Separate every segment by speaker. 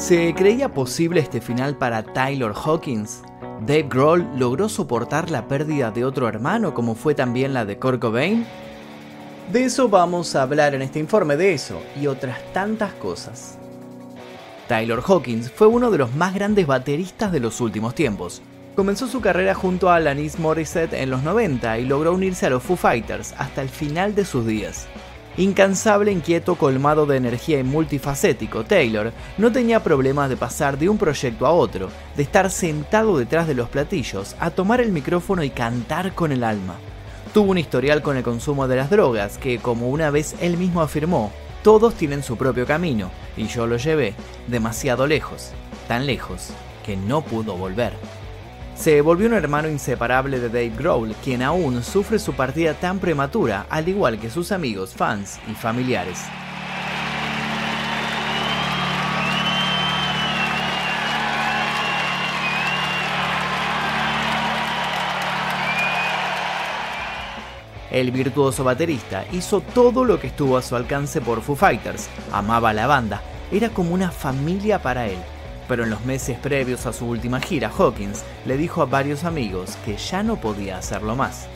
Speaker 1: ¿Se creía posible este final para Taylor Hawkins? ¿Dave Grohl logró soportar la pérdida de otro hermano como fue también la de Kurt Cobain? De eso vamos a hablar en este informe, de eso y otras tantas cosas. Taylor Hawkins fue uno de los más grandes bateristas de los últimos tiempos. Comenzó su carrera junto a Alanis Morissette en los 90 y logró unirse a los Foo Fighters hasta el final de sus días. Incansable, inquieto, colmado de energía y multifacético, Taylor no tenía problemas de pasar de un proyecto a otro, de estar sentado detrás de los platillos, a tomar el micrófono y cantar con el alma. Tuvo un historial con el consumo de las drogas que, como una vez él mismo afirmó, todos tienen su propio camino, y yo lo llevé demasiado lejos, tan lejos que no pudo volver se volvió un hermano inseparable de Dave Grohl, quien aún sufre su partida tan prematura, al igual que sus amigos, fans y familiares. El virtuoso baterista hizo todo lo que estuvo a su alcance por Foo Fighters, amaba la banda, era como una familia para él pero en los meses previos a su última gira, Hawkins le dijo a varios amigos que ya no podía hacerlo más.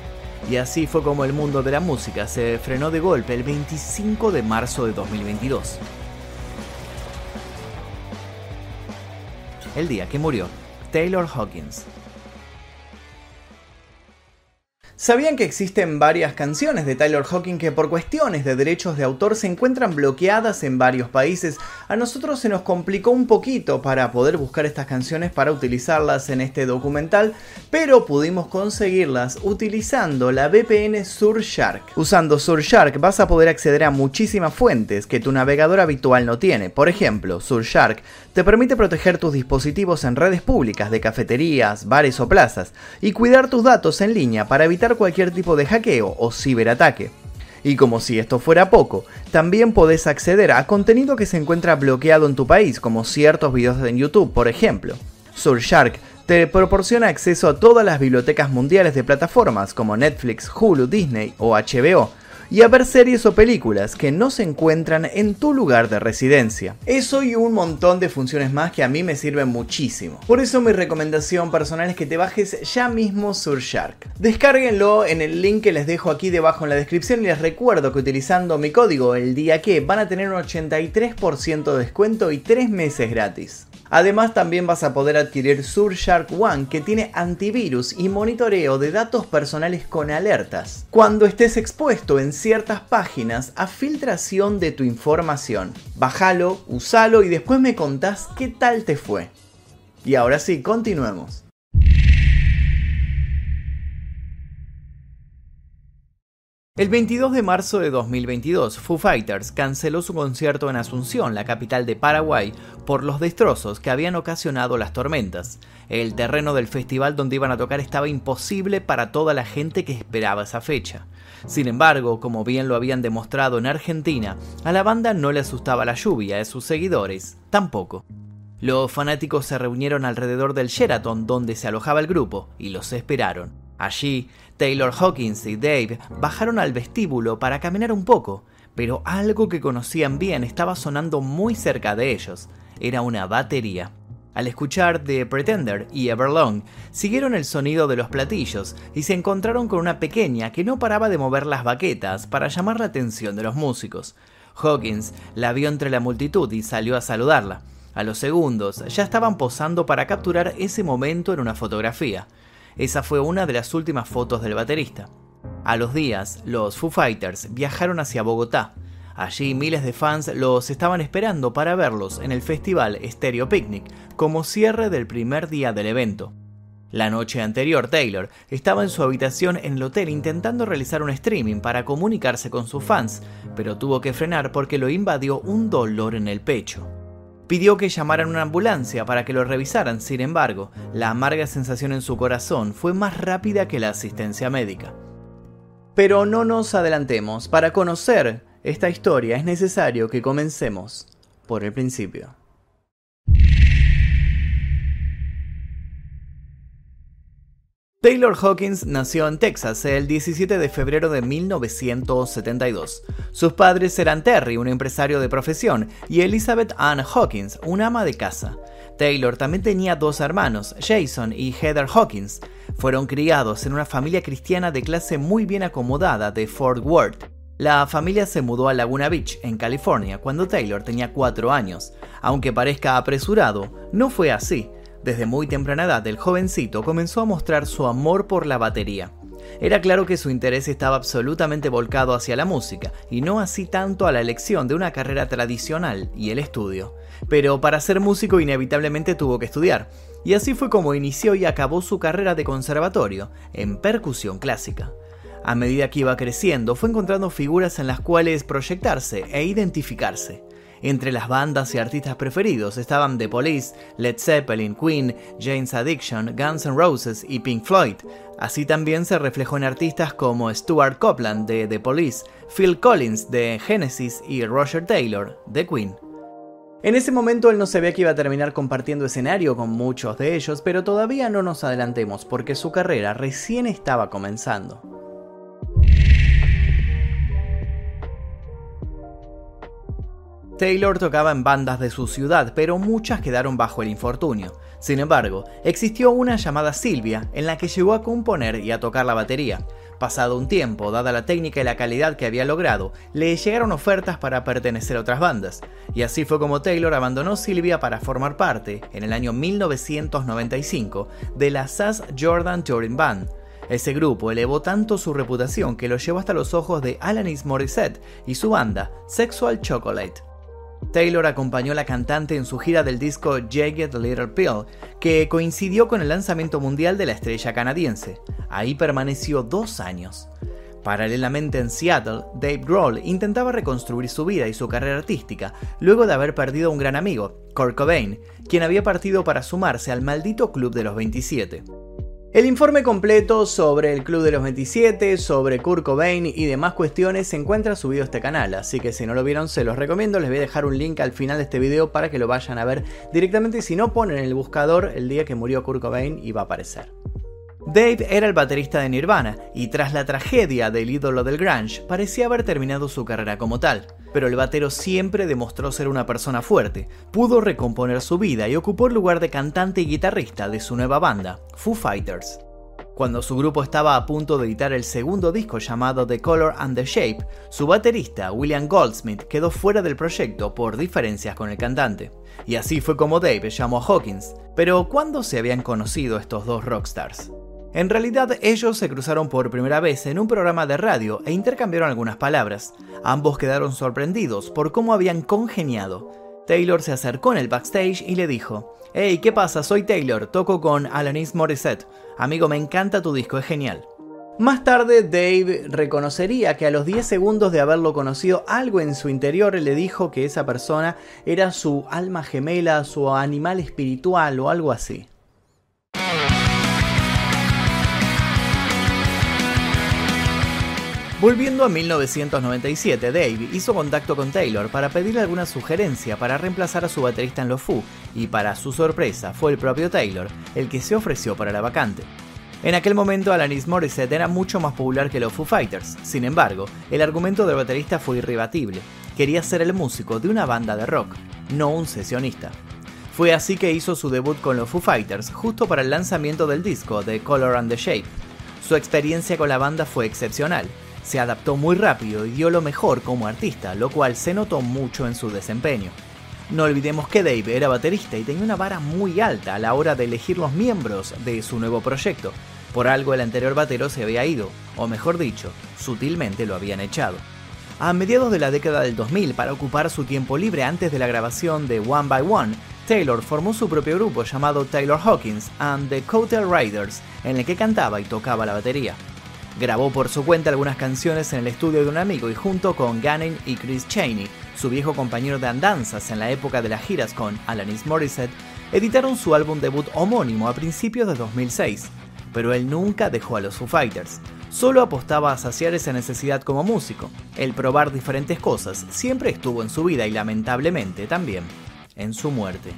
Speaker 1: Y así fue como el mundo de la música se frenó de golpe el 25 de marzo de 2022. El día que murió Taylor Hawkins. ¿Sabían que existen varias canciones de Taylor Hawkins que por cuestiones de derechos de autor se encuentran bloqueadas en varios países? A nosotros se nos complicó un poquito para poder buscar estas canciones para utilizarlas en este documental, pero pudimos conseguirlas utilizando la VPN Surfshark. Usando Surfshark vas a poder acceder a muchísimas fuentes que tu navegador habitual no tiene. Por ejemplo, Surfshark te permite proteger tus dispositivos en redes públicas de cafeterías, bares o plazas y cuidar tus datos en línea para evitar cualquier tipo de hackeo o ciberataque. Y como si esto fuera poco, también podés acceder a contenido que se encuentra bloqueado en tu país, como ciertos videos en YouTube, por ejemplo. Surfshark te proporciona acceso a todas las bibliotecas mundiales de plataformas como Netflix, Hulu, Disney o HBO, y a ver series o películas que no se encuentran en tu lugar de residencia. Eso y un montón de funciones más que a mí me sirven muchísimo. Por eso mi recomendación personal es que te bajes ya mismo Surfshark. Descárguenlo en el link que les dejo aquí debajo en la descripción y les recuerdo que utilizando mi código el día que van a tener un 83% de descuento y 3 meses gratis. Además también vas a poder adquirir Surfshark One que tiene antivirus y monitoreo de datos personales con alertas. Cuando estés expuesto en ciertas páginas a filtración de tu información. Bájalo, usalo y después me contás qué tal te fue. Y ahora sí, continuemos. El 22 de marzo de 2022, Foo Fighters canceló su concierto en Asunción, la capital de Paraguay, por los destrozos que habían ocasionado las tormentas. El terreno del festival donde iban a tocar estaba imposible para toda la gente que esperaba esa fecha. Sin embargo, como bien lo habían demostrado en Argentina, a la banda no le asustaba la lluvia, a sus seguidores tampoco. Los fanáticos se reunieron alrededor del Sheraton donde se alojaba el grupo y los esperaron. Allí, Taylor Hawkins y Dave bajaron al vestíbulo para caminar un poco, pero algo que conocían bien estaba sonando muy cerca de ellos. Era una batería. Al escuchar The Pretender y Everlong, siguieron el sonido de los platillos y se encontraron con una pequeña que no paraba de mover las baquetas para llamar la atención de los músicos. Hawkins la vio entre la multitud y salió a saludarla. A los segundos ya estaban posando para capturar ese momento en una fotografía. Esa fue una de las últimas fotos del baterista. A los días, los Foo Fighters viajaron hacia Bogotá. Allí miles de fans los estaban esperando para verlos en el festival Stereo Picnic como cierre del primer día del evento. La noche anterior, Taylor estaba en su habitación en el hotel intentando realizar un streaming para comunicarse con sus fans, pero tuvo que frenar porque lo invadió un dolor en el pecho. Pidió que llamaran una ambulancia para que lo revisaran, sin embargo, la amarga sensación en su corazón fue más rápida que la asistencia médica. Pero no nos adelantemos, para conocer esta historia es necesario que comencemos por el principio. Taylor Hawkins nació en Texas el 17 de febrero de 1972. Sus padres eran Terry, un empresario de profesión, y Elizabeth Ann Hawkins, una ama de casa. Taylor también tenía dos hermanos, Jason y Heather Hawkins. Fueron criados en una familia cristiana de clase muy bien acomodada de Fort Worth. La familia se mudó a Laguna Beach, en California, cuando Taylor tenía cuatro años. Aunque parezca apresurado, no fue así. Desde muy temprana edad el jovencito comenzó a mostrar su amor por la batería. Era claro que su interés estaba absolutamente volcado hacia la música, y no así tanto a la elección de una carrera tradicional y el estudio. Pero para ser músico inevitablemente tuvo que estudiar, y así fue como inició y acabó su carrera de conservatorio, en percusión clásica. A medida que iba creciendo, fue encontrando figuras en las cuales proyectarse e identificarse. Entre las bandas y artistas preferidos estaban The Police, Led Zeppelin, Queen, Jane's Addiction, Guns N' Roses y Pink Floyd. Así también se reflejó en artistas como Stuart Copeland de The Police, Phil Collins de Genesis y Roger Taylor de Queen. En ese momento él no sabía que iba a terminar compartiendo escenario con muchos de ellos, pero todavía no nos adelantemos porque su carrera recién estaba comenzando. Taylor tocaba en bandas de su ciudad, pero muchas quedaron bajo el infortunio. Sin embargo, existió una llamada Silvia en la que llegó a componer y a tocar la batería. Pasado un tiempo, dada la técnica y la calidad que había logrado, le llegaron ofertas para pertenecer a otras bandas. Y así fue como Taylor abandonó Silvia para formar parte, en el año 1995, de la Sass Jordan Touring Band. Ese grupo elevó tanto su reputación que lo llevó hasta los ojos de Alanis Morissette y su banda, Sexual Chocolate. Taylor acompañó a la cantante en su gira del disco Jagged Little Pill, que coincidió con el lanzamiento mundial de la estrella canadiense. Ahí permaneció dos años. Paralelamente en Seattle, Dave Grohl intentaba reconstruir su vida y su carrera artística luego de haber perdido a un gran amigo, Kurt Cobain, quien había partido para sumarse al maldito Club de los 27. El informe completo sobre el Club de los 27, sobre Kurt Cobain y demás cuestiones se encuentra subido a este canal, así que si no lo vieron se los recomiendo, les voy a dejar un link al final de este video para que lo vayan a ver directamente. Si no ponen en el buscador el día que murió Kurt Cobain y va a aparecer. Dave era el baterista de Nirvana y tras la tragedia del ídolo del grunge parecía haber terminado su carrera como tal pero el batero siempre demostró ser una persona fuerte, pudo recomponer su vida y ocupó el lugar de cantante y guitarrista de su nueva banda, Foo Fighters. Cuando su grupo estaba a punto de editar el segundo disco llamado The Color and the Shape, su baterista, William Goldsmith, quedó fuera del proyecto por diferencias con el cantante. Y así fue como Dave llamó a Hawkins. Pero ¿cuándo se habían conocido estos dos rockstars? En realidad ellos se cruzaron por primera vez en un programa de radio e intercambiaron algunas palabras. Ambos quedaron sorprendidos por cómo habían congeniado. Taylor se acercó en el backstage y le dijo, Hey, ¿qué pasa? Soy Taylor, toco con Alanis Morissette. Amigo, me encanta tu disco, es genial. Más tarde, Dave reconocería que a los 10 segundos de haberlo conocido, algo en su interior le dijo que esa persona era su alma gemela, su animal espiritual o algo así. Volviendo a 1997, Dave hizo contacto con Taylor para pedirle alguna sugerencia para reemplazar a su baterista en los Foo, y para su sorpresa fue el propio Taylor el que se ofreció para la vacante. En aquel momento Alanis Morissette era mucho más popular que los Foo Fighters, sin embargo, el argumento del baterista fue irrebatible. Quería ser el músico de una banda de rock, no un sesionista. Fue así que hizo su debut con los Foo Fighters justo para el lanzamiento del disco The Color and the Shape. Su experiencia con la banda fue excepcional, se adaptó muy rápido y dio lo mejor como artista, lo cual se notó mucho en su desempeño. No olvidemos que Dave era baterista y tenía una vara muy alta a la hora de elegir los miembros de su nuevo proyecto. Por algo el anterior batero se había ido, o mejor dicho, sutilmente lo habían echado. A mediados de la década del 2000, para ocupar su tiempo libre antes de la grabación de One by One, Taylor formó su propio grupo llamado Taylor Hawkins and the Coattail Riders, en el que cantaba y tocaba la batería. Grabó por su cuenta algunas canciones en el estudio de un amigo y junto con Gannon y Chris Cheney, su viejo compañero de andanzas en la época de las giras con Alanis Morissette, editaron su álbum debut homónimo a principios de 2006. Pero él nunca dejó a los Foo Fighters. Solo apostaba a saciar esa necesidad como músico. El probar diferentes cosas siempre estuvo en su vida y lamentablemente también en su muerte.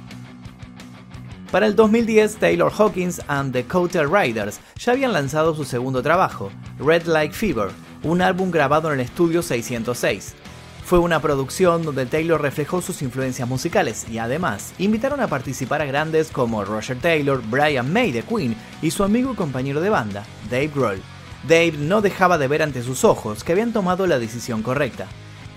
Speaker 1: Para el 2010, Taylor Hawkins and the Coattail Riders ya habían lanzado su segundo trabajo, Red Like Fever, un álbum grabado en el estudio 606. Fue una producción donde Taylor reflejó sus influencias musicales y además invitaron a participar a grandes como Roger Taylor, Brian May de Queen y su amigo y compañero de banda, Dave Grohl. Dave no dejaba de ver ante sus ojos que habían tomado la decisión correcta.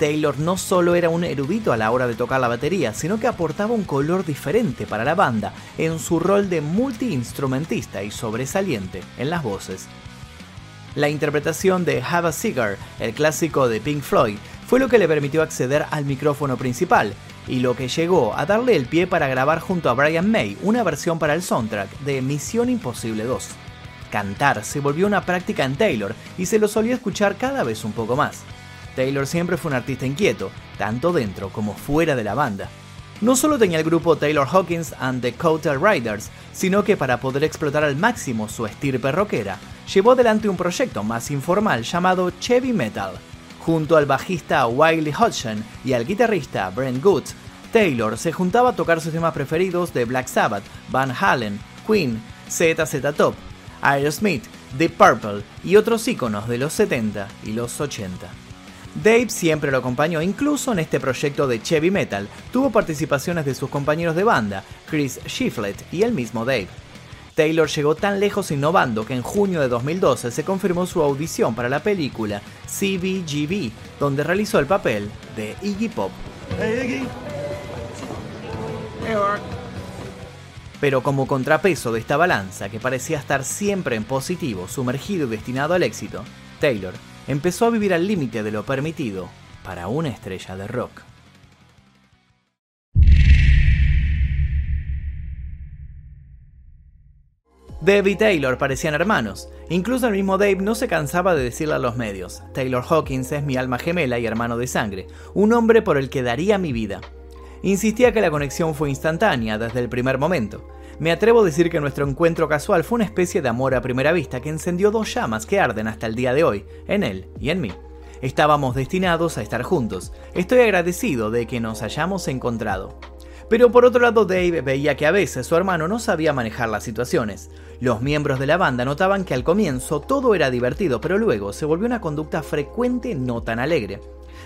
Speaker 1: Taylor no solo era un erudito a la hora de tocar la batería, sino que aportaba un color diferente para la banda en su rol de multiinstrumentista y sobresaliente en las voces. La interpretación de Have a Cigar, el clásico de Pink Floyd, fue lo que le permitió acceder al micrófono principal y lo que llegó a darle el pie para grabar junto a Brian May una versión para el soundtrack de Misión Imposible 2. Cantar se volvió una práctica en Taylor y se lo solía escuchar cada vez un poco más. Taylor siempre fue un artista inquieto, tanto dentro como fuera de la banda. No solo tenía el grupo Taylor Hawkins and the Coattail Riders, sino que para poder explotar al máximo su estirpe rockera, llevó adelante un proyecto más informal llamado Chevy Metal. Junto al bajista Wiley Hodgson y al guitarrista Brent Goods, Taylor se juntaba a tocar sus temas preferidos de Black Sabbath, Van Halen, Queen, ZZ Top, Aerosmith, Deep Purple y otros íconos de los 70 y los 80. Dave siempre lo acompañó, incluso en este proyecto de Chevy Metal, tuvo participaciones de sus compañeros de banda, Chris Shiflett y el mismo Dave. Taylor llegó tan lejos innovando que en junio de 2012 se confirmó su audición para la película CBGB, donde realizó el papel de Iggy Pop. Pero como contrapeso de esta balanza que parecía estar siempre en positivo, sumergido y destinado al éxito, Taylor empezó a vivir al límite de lo permitido para una estrella de rock. Dave y Taylor parecían hermanos. Incluso el mismo Dave no se cansaba de decirle a los medios, Taylor Hawkins es mi alma gemela y hermano de sangre, un hombre por el que daría mi vida. Insistía que la conexión fue instantánea desde el primer momento. Me atrevo a decir que nuestro encuentro casual fue una especie de amor a primera vista que encendió dos llamas que arden hasta el día de hoy, en él y en mí. Estábamos destinados a estar juntos. Estoy agradecido de que nos hayamos encontrado. Pero por otro lado, Dave veía que a veces su hermano no sabía manejar las situaciones. Los miembros de la banda notaban que al comienzo todo era divertido, pero luego se volvió una conducta frecuente no tan alegre.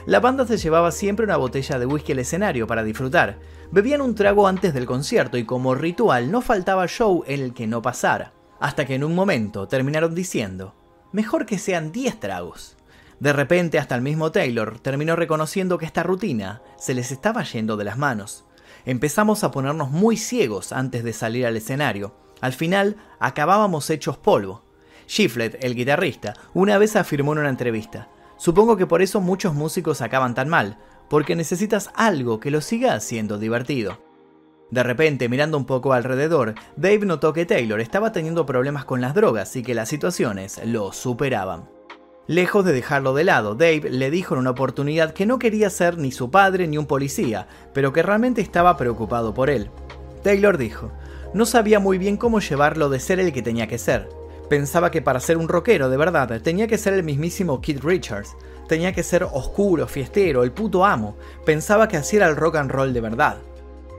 Speaker 1: La banda se llevaba siempre una botella de whisky al escenario para disfrutar. Bebían un trago antes del concierto y como ritual no faltaba show en el que no pasara. Hasta que en un momento terminaron diciendo, mejor que sean 10 tragos. De repente hasta el mismo Taylor terminó reconociendo que esta rutina se les estaba yendo de las manos. Empezamos a ponernos muy ciegos antes de salir al escenario. Al final acabábamos hechos polvo. Shiflett, el guitarrista, una vez afirmó en una entrevista, Supongo que por eso muchos músicos acaban tan mal, porque necesitas algo que lo siga haciendo divertido. De repente, mirando un poco alrededor, Dave notó que Taylor estaba teniendo problemas con las drogas y que las situaciones lo superaban. Lejos de dejarlo de lado, Dave le dijo en una oportunidad que no quería ser ni su padre ni un policía, pero que realmente estaba preocupado por él. Taylor dijo, no sabía muy bien cómo llevarlo de ser el que tenía que ser. Pensaba que para ser un rockero de verdad tenía que ser el mismísimo Keith Richards, tenía que ser oscuro, fiestero, el puto amo, pensaba que así era el rock and roll de verdad.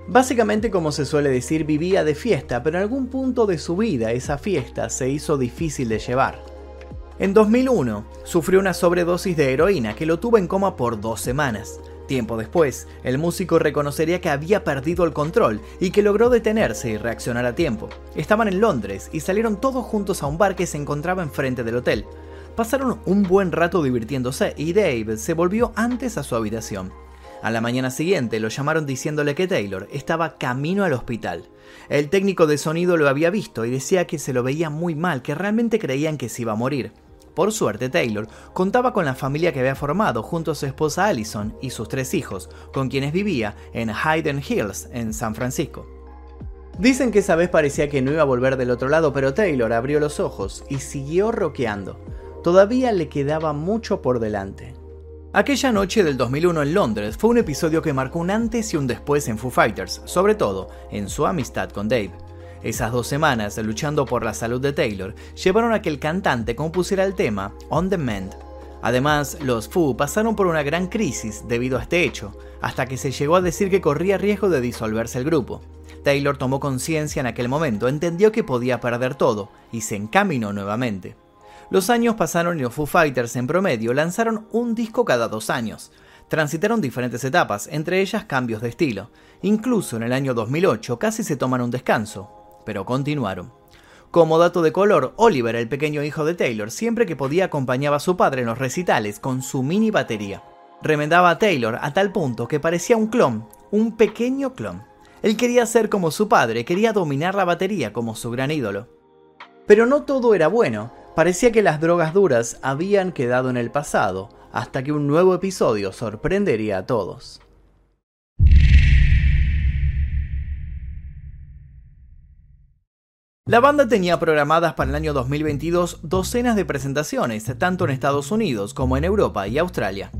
Speaker 1: Básicamente, como se suele decir, vivía de fiesta, pero en algún punto de su vida esa fiesta se hizo difícil de llevar. En 2001, sufrió una sobredosis de heroína que lo tuvo en coma por dos semanas. Tiempo después, el músico reconocería que había perdido el control y que logró detenerse y reaccionar a tiempo. Estaban en Londres y salieron todos juntos a un bar que se encontraba enfrente del hotel. Pasaron un buen rato divirtiéndose y Dave se volvió antes a su habitación. A la mañana siguiente lo llamaron diciéndole que Taylor estaba camino al hospital. El técnico de sonido lo había visto y decía que se lo veía muy mal, que realmente creían que se iba a morir. Por suerte, Taylor contaba con la familia que había formado junto a su esposa Allison y sus tres hijos, con quienes vivía en Hayden Hills, en San Francisco. Dicen que esa vez parecía que no iba a volver del otro lado, pero Taylor abrió los ojos y siguió rockeando. Todavía le quedaba mucho por delante. Aquella noche del 2001 en Londres fue un episodio que marcó un antes y un después en Foo Fighters, sobre todo en su amistad con Dave. Esas dos semanas luchando por la salud de Taylor llevaron a que el cantante compusiera el tema On the Mend. Además, los Foo pasaron por una gran crisis debido a este hecho, hasta que se llegó a decir que corría riesgo de disolverse el grupo. Taylor tomó conciencia en aquel momento, entendió que podía perder todo y se encaminó nuevamente. Los años pasaron y los Foo Fighters en promedio lanzaron un disco cada dos años. Transitaron diferentes etapas, entre ellas cambios de estilo. Incluso en el año 2008 casi se toman un descanso, pero continuaron. Como dato de color, Oliver, el pequeño hijo de Taylor, siempre que podía acompañaba a su padre en los recitales con su mini batería. Remendaba a Taylor a tal punto que parecía un clon, un pequeño clon. Él quería ser como su padre, quería dominar la batería como su gran ídolo. Pero no todo era bueno, parecía que las drogas duras habían quedado en el pasado, hasta que un nuevo episodio sorprendería a todos. La banda tenía programadas para el año 2022 docenas de presentaciones, tanto en Estados Unidos como en Europa y Australia.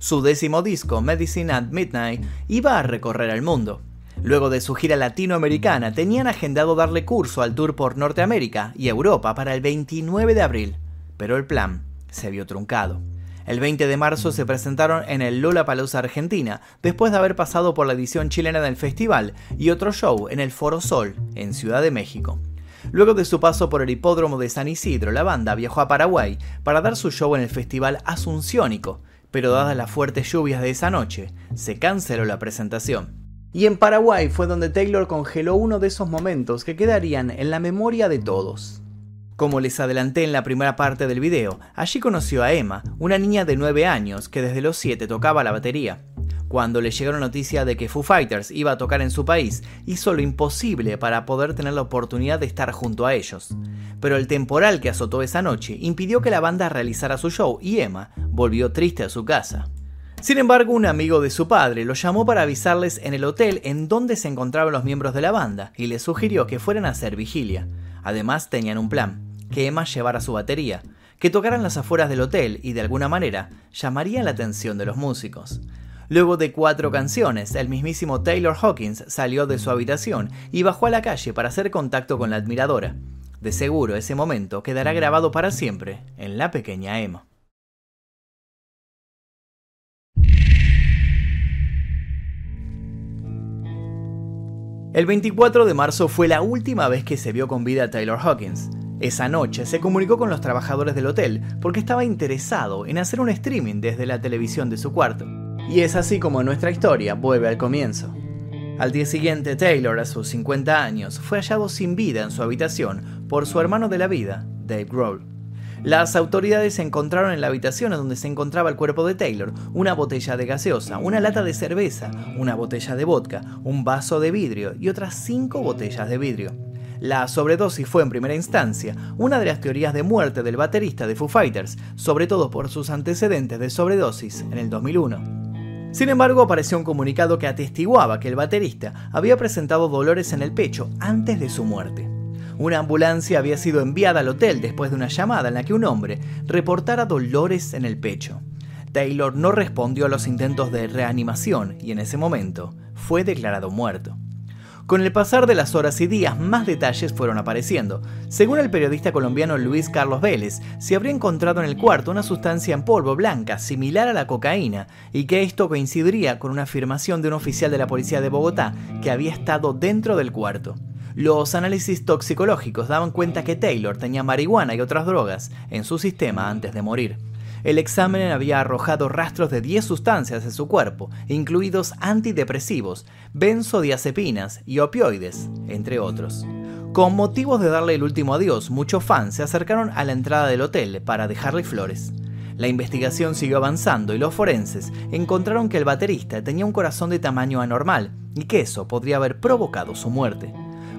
Speaker 1: Su décimo disco, Medicine at Midnight, iba a recorrer el mundo. Luego de su gira latinoamericana, tenían agendado darle curso al tour por Norteamérica y Europa para el 29 de abril, pero el plan se vio truncado. El 20 de marzo se presentaron en el Lollapalooza Argentina, después de haber pasado por la edición chilena del festival y otro show en el Foro Sol, en Ciudad de México. Luego de su paso por el hipódromo de San Isidro, la banda viajó a Paraguay para dar su show en el Festival Asunciónico, pero dadas las fuertes lluvias de esa noche, se canceló la presentación. Y en Paraguay fue donde Taylor congeló uno de esos momentos que quedarían en la memoria de todos. Como les adelanté en la primera parte del video, allí conoció a Emma, una niña de 9 años que desde los 7 tocaba la batería. Cuando le llegó la noticia de que Foo Fighters iba a tocar en su país, hizo lo imposible para poder tener la oportunidad de estar junto a ellos. Pero el temporal que azotó esa noche impidió que la banda realizara su show y Emma volvió triste a su casa. Sin embargo, un amigo de su padre lo llamó para avisarles en el hotel en donde se encontraban los miembros de la banda y les sugirió que fueran a hacer vigilia. Además, tenían un plan, que Emma llevara su batería, que tocaran las afueras del hotel y de alguna manera llamarían la atención de los músicos. Luego de cuatro canciones, el mismísimo Taylor Hawkins salió de su habitación y bajó a la calle para hacer contacto con la admiradora. De seguro ese momento quedará grabado para siempre en la pequeña Emma. El 24 de marzo fue la última vez que se vio con vida a Taylor Hawkins. Esa noche se comunicó con los trabajadores del hotel porque estaba interesado en hacer un streaming desde la televisión de su cuarto. Y es así como nuestra historia vuelve al comienzo. Al día siguiente, Taylor, a sus 50 años, fue hallado sin vida en su habitación por su hermano de la vida, Dave Grohl. Las autoridades encontraron en la habitación donde se encontraba el cuerpo de Taylor una botella de gaseosa, una lata de cerveza, una botella de vodka, un vaso de vidrio y otras cinco botellas de vidrio. La sobredosis fue en primera instancia una de las teorías de muerte del baterista de Foo Fighters, sobre todo por sus antecedentes de sobredosis en el 2001. Sin embargo, apareció un comunicado que atestiguaba que el baterista había presentado dolores en el pecho antes de su muerte. Una ambulancia había sido enviada al hotel después de una llamada en la que un hombre reportara dolores en el pecho. Taylor no respondió a los intentos de reanimación y en ese momento fue declarado muerto. Con el pasar de las horas y días, más detalles fueron apareciendo. Según el periodista colombiano Luis Carlos Vélez, se habría encontrado en el cuarto una sustancia en polvo blanca similar a la cocaína y que esto coincidiría con una afirmación de un oficial de la policía de Bogotá que había estado dentro del cuarto. Los análisis toxicológicos daban cuenta que Taylor tenía marihuana y otras drogas en su sistema antes de morir. El examen había arrojado rastros de 10 sustancias en su cuerpo, incluidos antidepresivos, benzodiazepinas y opioides, entre otros. Con motivos de darle el último adiós, muchos fans se acercaron a la entrada del hotel para dejarle flores. La investigación siguió avanzando y los forenses encontraron que el baterista tenía un corazón de tamaño anormal y que eso podría haber provocado su muerte.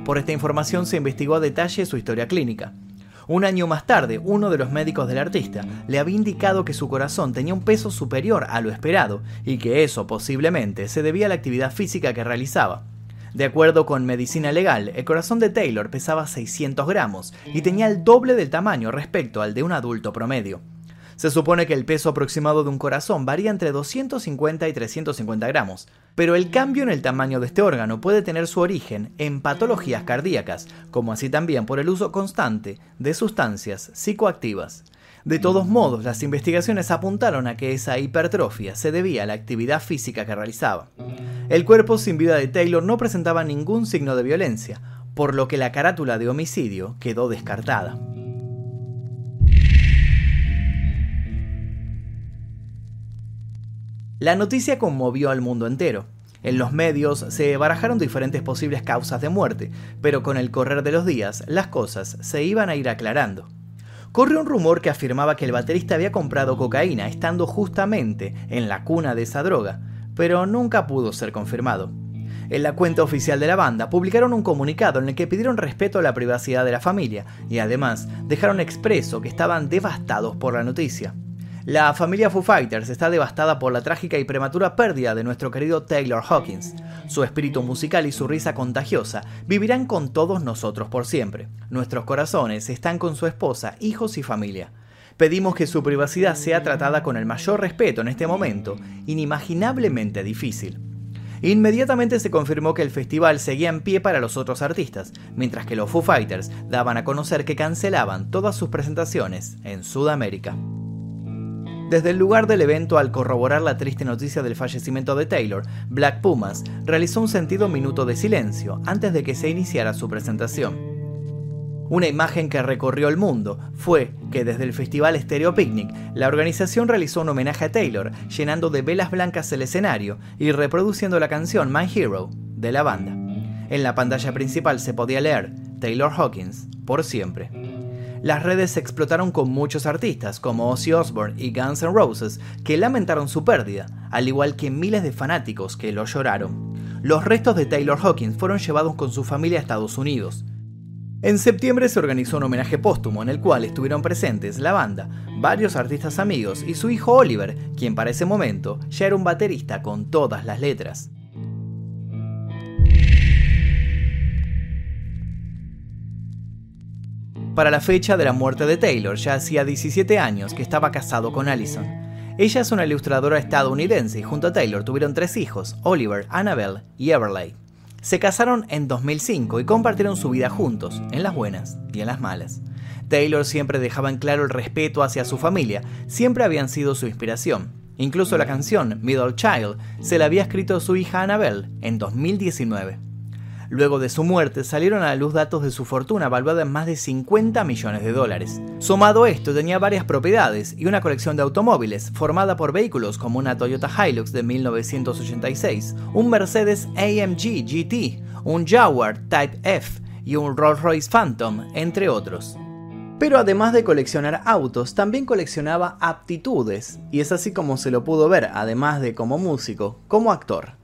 Speaker 1: Por esta información se investigó a detalle su historia clínica. Un año más tarde, uno de los médicos del artista le había indicado que su corazón tenía un peso superior a lo esperado y que eso posiblemente se debía a la actividad física que realizaba. De acuerdo con medicina legal, el corazón de Taylor pesaba 600 gramos y tenía el doble del tamaño respecto al de un adulto promedio. Se supone que el peso aproximado de un corazón varía entre 250 y 350 gramos, pero el cambio en el tamaño de este órgano puede tener su origen en patologías cardíacas, como así también por el uso constante de sustancias psicoactivas. De todos modos, las investigaciones apuntaron a que esa hipertrofia se debía a la actividad física que realizaba. El cuerpo sin vida de Taylor no presentaba ningún signo de violencia, por lo que la carátula de homicidio quedó descartada. La noticia conmovió al mundo entero. En los medios se barajaron diferentes posibles causas de muerte, pero con el correr de los días las cosas se iban a ir aclarando. Corrió un rumor que afirmaba que el baterista había comprado cocaína estando justamente en la cuna de esa droga, pero nunca pudo ser confirmado. En la cuenta oficial de la banda publicaron un comunicado en el que pidieron respeto a la privacidad de la familia y además dejaron expreso que estaban devastados por la noticia. La familia Foo Fighters está devastada por la trágica y prematura pérdida de nuestro querido Taylor Hawkins. Su espíritu musical y su risa contagiosa vivirán con todos nosotros por siempre. Nuestros corazones están con su esposa, hijos y familia. Pedimos que su privacidad sea tratada con el mayor respeto en este momento, inimaginablemente difícil. Inmediatamente se confirmó que el festival seguía en pie para los otros artistas, mientras que los Foo Fighters daban a conocer que cancelaban todas sus presentaciones en Sudamérica. Desde el lugar del evento, al corroborar la triste noticia del fallecimiento de Taylor, Black Pumas realizó un sentido minuto de silencio antes de que se iniciara su presentación. Una imagen que recorrió el mundo fue que desde el festival Stereo Picnic, la organización realizó un homenaje a Taylor, llenando de velas blancas el escenario y reproduciendo la canción My Hero de la banda. En la pantalla principal se podía leer Taylor Hawkins, por siempre las redes explotaron con muchos artistas como Ozzy Osbourne y Guns N' Roses que lamentaron su pérdida, al igual que miles de fanáticos que lo lloraron. Los restos de Taylor Hawkins fueron llevados con su familia a Estados Unidos. En septiembre se organizó un homenaje póstumo en el cual estuvieron presentes la banda, varios artistas amigos y su hijo Oliver, quien para ese momento ya era un baterista con todas las letras. Para la fecha de la muerte de Taylor, ya hacía 17 años que estaba casado con Allison. Ella es una ilustradora estadounidense y junto a Taylor tuvieron tres hijos, Oliver, Annabelle y Everleigh. Se casaron en 2005 y compartieron su vida juntos, en las buenas y en las malas. Taylor siempre dejaba en claro el respeto hacia su familia, siempre habían sido su inspiración. Incluso la canción Middle Child se la había escrito su hija Annabelle en 2019. Luego de su muerte salieron a la luz datos de su fortuna valuada en más de 50 millones de dólares. Sumado a esto, tenía varias propiedades y una colección de automóviles formada por vehículos como una Toyota Hilux de 1986, un Mercedes AMG GT, un Jaguar Type F y un Rolls-Royce Phantom, entre otros. Pero además de coleccionar autos, también coleccionaba aptitudes, y es así como se lo pudo ver, además de como músico, como actor.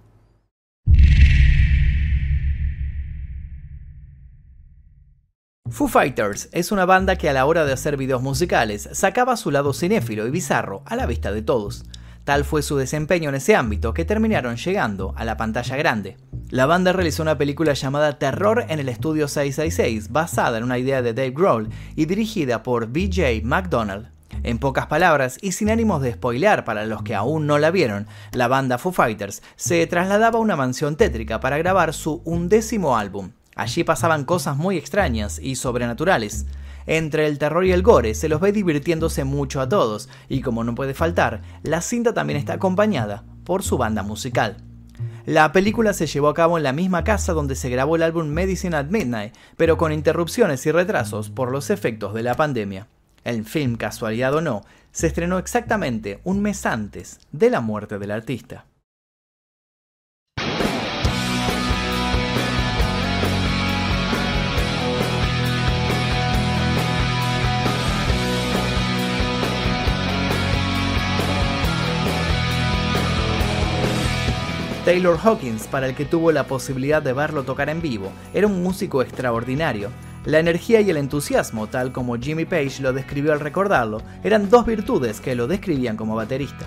Speaker 1: Foo Fighters es una banda que a la hora de hacer videos musicales sacaba su lado cinéfilo y bizarro a la vista de todos. Tal fue su desempeño en ese ámbito que terminaron llegando a la pantalla grande. La banda realizó una película llamada Terror en el Estudio 666, basada en una idea de Dave Grohl y dirigida por BJ McDonald. En pocas palabras, y sin ánimos de spoilear para los que aún no la vieron, la banda Foo Fighters se trasladaba a una mansión tétrica para grabar su undécimo álbum. Allí pasaban cosas muy extrañas y sobrenaturales. Entre el terror y el gore se los ve divirtiéndose mucho a todos, y como no puede faltar, la cinta también está acompañada por su banda musical. La película se llevó a cabo en la misma casa donde se grabó el álbum Medicine at Midnight, pero con interrupciones y retrasos por los efectos de la pandemia. El film, casualidad o no, se estrenó exactamente un mes antes de la muerte del artista. Taylor Hawkins, para el que tuvo la posibilidad de verlo tocar en vivo, era un músico extraordinario. La energía y el entusiasmo, tal como Jimmy Page lo describió al recordarlo, eran dos virtudes que lo describían como baterista.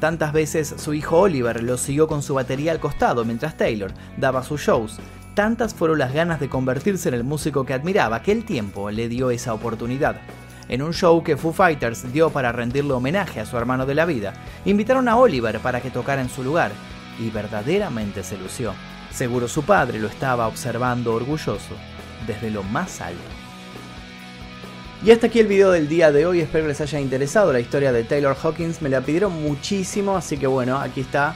Speaker 1: Tantas veces su hijo Oliver lo siguió con su batería al costado mientras Taylor daba sus shows, tantas fueron las ganas de convertirse en el músico que admiraba que el tiempo le dio esa oportunidad. En un show que Foo Fighters dio para rendirle homenaje a su hermano de la vida, invitaron a Oliver para que tocara en su lugar, y verdaderamente se lució. Seguro su padre lo estaba observando orgulloso desde lo más alto. Y hasta aquí el video del día de hoy, espero que les haya interesado la historia de Taylor Hawkins, me la pidieron muchísimo, así que bueno, aquí está.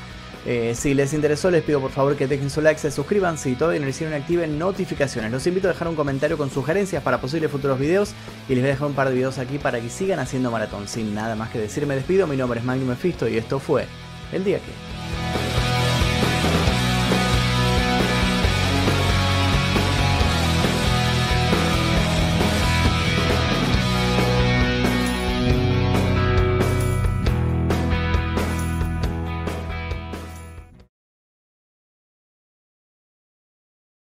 Speaker 1: Eh, si les interesó les pido por favor que dejen su like, se suscriban, si todavía no lo hicieron activen notificaciones. Los invito a dejar un comentario con sugerencias para posibles futuros videos y les voy a dejar un par de videos aquí para que sigan haciendo maratón. Sin nada más que decir me despido, mi nombre es Magnum Mephisto y esto fue El Día Que...